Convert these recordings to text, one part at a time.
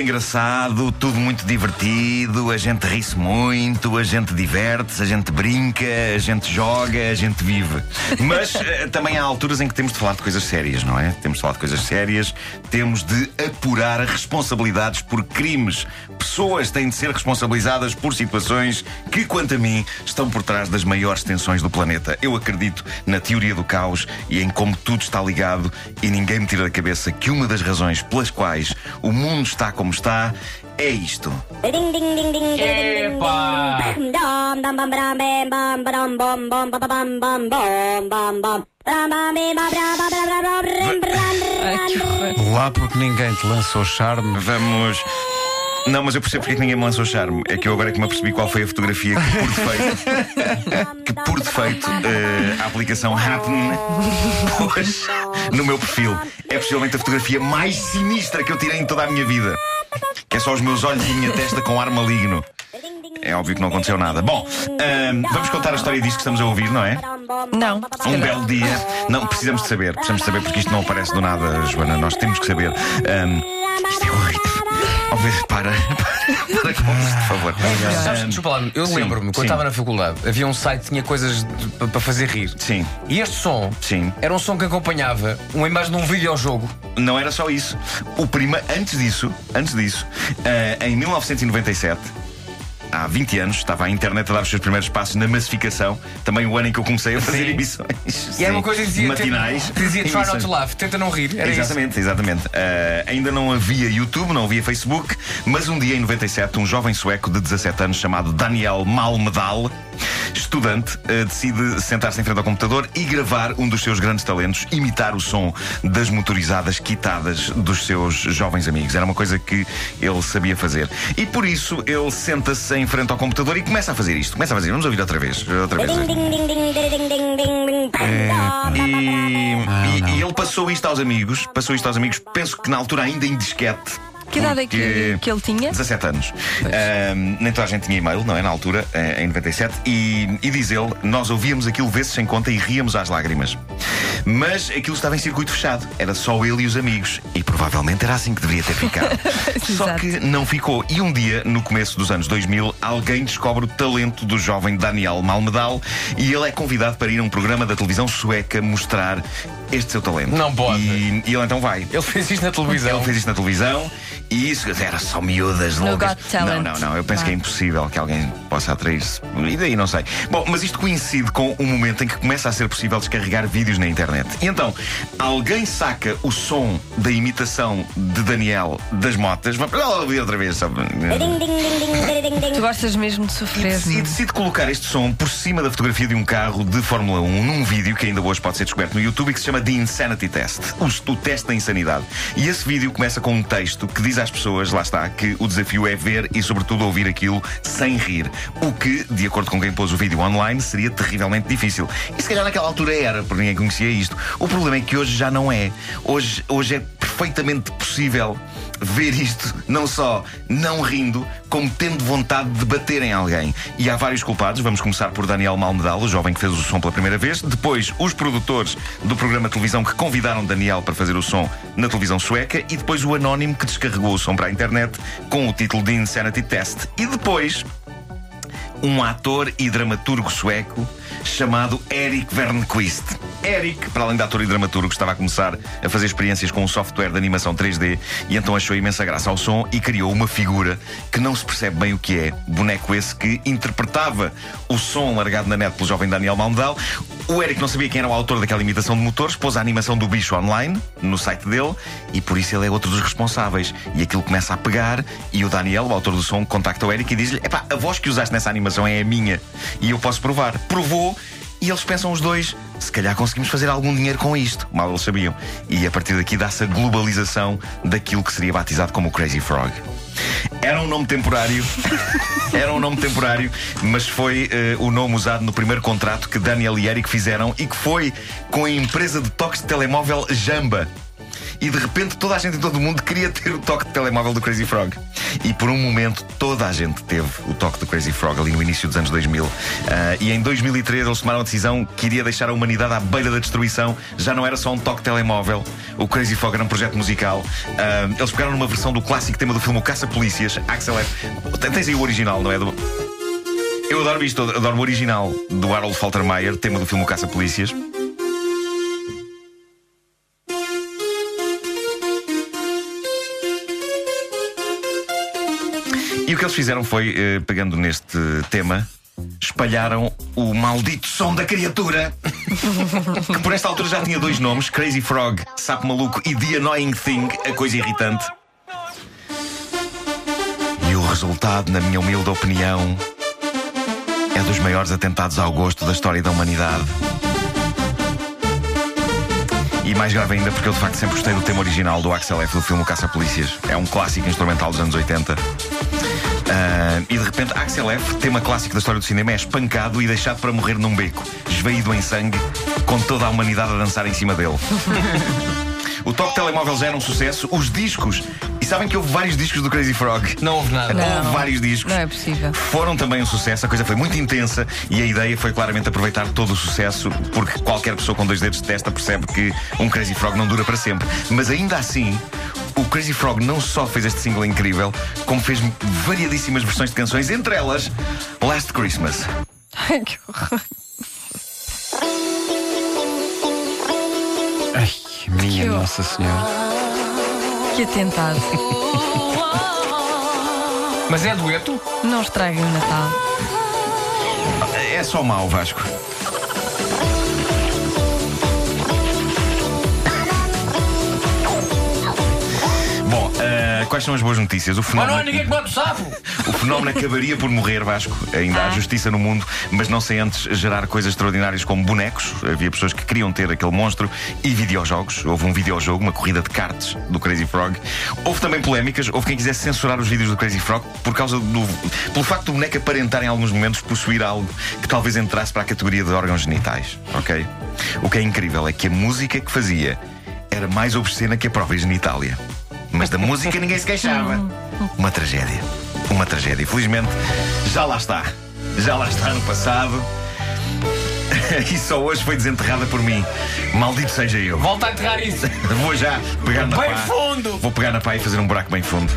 engraçado, tudo muito divertido, a gente ri-se muito, a gente diverte-se, a gente brinca, a gente joga, a gente vive. Mas eh, também há alturas em que temos de falar de coisas sérias, não é? Temos de falar de coisas sérias, temos de apurar responsabilidades por crimes. Pessoas têm de ser responsabilizadas por situações que, quanto a mim, estão por trás das maiores tensões do planeta. Eu acredito na teoria do caos e em como tudo está ligado e ninguém me tira da cabeça que uma das razões pelas quais o mundo está como está é isto. Epa! Lá porque ninguém te lançou charme. Vamos. Não, mas eu percebo porque é que ninguém me lançou charme. É que eu agora é que me apercebi qual foi a fotografia que, por defeito, que por defeito eh, a aplicação Happen pôs no meu perfil. É possivelmente a fotografia mais sinistra que eu tirei em toda a minha vida. Só os meus olhos e a minha testa com ar maligno. É óbvio que não aconteceu nada. Bom, vamos contar a história disto que estamos a ouvir, não é? Não. Um belo dia. Não, precisamos de saber. Precisamos de saber porque isto não aparece do nada, Joana. Nós temos que saber. Isto é vê, para, para, para com isto, por favor. Sabes, desculpa lá, eu Sim, lembro-me, quando estava na faculdade, havia um site que tinha coisas de- pa- para fazer rir. Sim, E este som sim. era um som que acompanhava uma imagem de um videojogo. Não era só isso. O prima, antes disso, antes disso, eh, em 1997. Há 20 anos estava a internet a dar os seus primeiros passos na massificação. Também o ano em que eu comecei a fazer Sim. emissões. E era Sim, uma coisa que dizia, matinais. tenta- dizia try not to laugh, tenta não rir. Era isso. Exatamente, exatamente. Eh, ainda não havia YouTube, não havia Facebook, mas um dia em 97, um jovem sueco de 17 anos chamado Daniel Malmedal, estudante, eh, decide sentar-se em frente ao computador e gravar um dos seus grandes talentos, imitar o som das motorizadas quitadas dos seus jovens amigos. Era uma coisa que ele sabia fazer. E por isso ele senta-se em frente ao computador e começa a fazer isto. Começa a fazer. Vamos ouvir outra vez. Outra vez. E, e- e ele passou isto aos amigos, passou isto aos amigos, penso que na altura ainda em disquete. Que idade é que, que ele tinha? 17 anos. Ahm, nem toda a gente tinha e-mail, não é? Na altura, em 97. E, e diz ele: Nós ouvíamos aquilo vezes sem conta e ríamos às lágrimas. Mas aquilo estava em circuito fechado. Era só ele e os amigos. E provavelmente era assim que deveria ter ficado. só que não ficou. E um dia, no começo dos anos 2000, alguém descobre o talento do jovem Daniel Malmedal e ele é convidado para ir a um programa da televisão sueca mostrar este seu talento. Não pode. E, e ele então vai. Ele fez isto na televisão. Ele fez isto na televisão e isso era só miúdas loucas. Não, não, não. Eu penso Ah. que é impossível que alguém possa atrair-se. E daí não sei. Bom, mas isto coincide com o momento em que começa a ser possível descarregar vídeos na internet. E então, alguém saca o som da imitação de Daniel das motas. Vamos lá ouvir outra vez. Só... Tu gostas mesmo de sofrer. E decide colocar este som por cima da fotografia de um carro de Fórmula 1 num vídeo que ainda hoje pode ser descoberto no YouTube e que se chama The Insanity Test o, o teste da insanidade. E esse vídeo começa com um texto que diz às pessoas, lá está, que o desafio é ver e, sobretudo, ouvir aquilo sem rir. O que, de acordo com quem pôs o vídeo online, seria terrivelmente difícil. E se calhar naquela altura era, porque ninguém conhecia isto. O problema é que hoje já não é. Hoje, hoje é perfeitamente possível ver isto, não só não rindo, como tendo vontade de bater em alguém. E há vários culpados. Vamos começar por Daniel Malmedal, o jovem que fez o som pela primeira vez. Depois, os produtores do programa de televisão que convidaram Daniel para fazer o som na televisão sueca. E depois o anónimo que descarregou o som para a internet com o título de Insanity Test. E depois, um ator e dramaturgo sueco chamado Eric Vernquist. Eric, para além de ator e dramaturgo, estava a começar a fazer experiências com um software de animação 3D e então achou imensa graça ao som e criou uma figura que não se percebe bem o que é. Boneco esse que interpretava o som largado na net pelo jovem Daniel Malmedal. O Eric não sabia quem era o autor daquela imitação de motores, pôs a animação do bicho online no site dele e por isso ele é outro dos responsáveis. E aquilo começa a pegar e o Daniel, o autor do som, contacta o Eric e diz-lhe: Epá, a voz que usaste nessa animação é a minha e eu posso provar. Provou e eles pensam os dois: se calhar conseguimos fazer algum dinheiro com isto. Mal eles sabiam. E a partir daqui dá-se a globalização daquilo que seria batizado como Crazy Frog. Era um nome temporário, era um nome temporário, mas foi eh, o nome usado no primeiro contrato que Daniel e Eric fizeram e que foi com a empresa de toques de telemóvel Jamba. E de repente toda a gente em todo o mundo queria ter o toque de telemóvel do Crazy Frog. E por um momento toda a gente teve o toque do Crazy Frog ali no início dos anos 2000. Ah, e em 2003 eles tomaram a decisão que iria deixar a humanidade à beira da destruição. Já não era só um toque de telemóvel. O Crazy Frog era um projeto musical. Ah, eles pegaram numa versão do clássico tema do filme O Caça-Polícias, Axel F. Tens aí o original, não é? Do... Eu adoro isto, adoro o original do Harold Faltermeyer, tema do filme O Caça-Polícias. E o que eles fizeram foi, eh, pegando neste tema, espalharam o maldito som da criatura. que por esta altura já tinha dois nomes: Crazy Frog, Sapo Maluco e The Annoying Thing, a coisa irritante. E o resultado, na minha humilde opinião, é dos maiores atentados ao gosto da história da humanidade. E mais grave ainda porque eu de facto sempre gostei do tema original do Axel F do filme Caça-Polícias. É um clássico instrumental dos anos 80. Ah, e de repente Axel F, tema clássico da história do cinema, é espancado e deixado para morrer num beco, esvaído em sangue, com toda a humanidade a dançar em cima dele. o toque telemóvel já era um sucesso, os discos. E sabem que houve vários discos do Crazy Frog? Não houve nada. Não. Houve vários discos. Não é possível. Foram também um sucesso, a coisa foi muito intensa e a ideia foi claramente aproveitar todo o sucesso, porque qualquer pessoa com dois dedos de testa percebe que um Crazy Frog não dura para sempre. Mas ainda assim, o Crazy Frog não só fez este single incrível, como fez variadíssimas versões de canções, entre elas Last Christmas. Ai, que horror. Ai, minha Que. Nossa Senhora. Que atentado. Mas é dueto? Não estraguem o Natal. É só mau, Vasco. Quais são as boas notícias? O Mas não há fenómeno, ninguém que mate o sapo! o fenómeno acabaria por morrer, Vasco. Ainda há Ah. justiça no mundo, mas não sem antes gerar coisas extraordinárias como bonecos. Havia pessoas que queriam ter aquele monstro e videojogos. Houve um videojogo, uma corrida de karts do Crazy Frog. Houve também polémicas. Houve quem quisesse censurar os vídeos do Crazy Frog por causa do. pelo facto do boneco aparentar em alguns momentos possuir algo que talvez entrasse para a categoria de órgãos genitais. Ok? O que é incrível é que a música que fazia era mais obscena que a própria genitália. Mas da música ninguém se queixava. Uma tragédia. Uma tragédia. Felizmente, já lá está. Já lá está no passado. E só hoje foi desenterrada por mim. Maldito seja eu. Volta a enterrar isso! Vou já pegar na Bem pá. fundo! Vou pegar na pá e fazer um buraco bem fundo.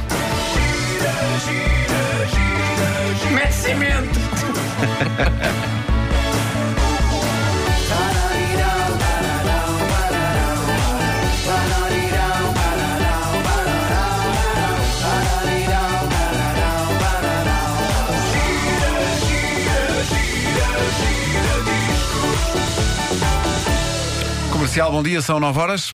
Mete cimento! Comercial, bom dia, são 9 horas.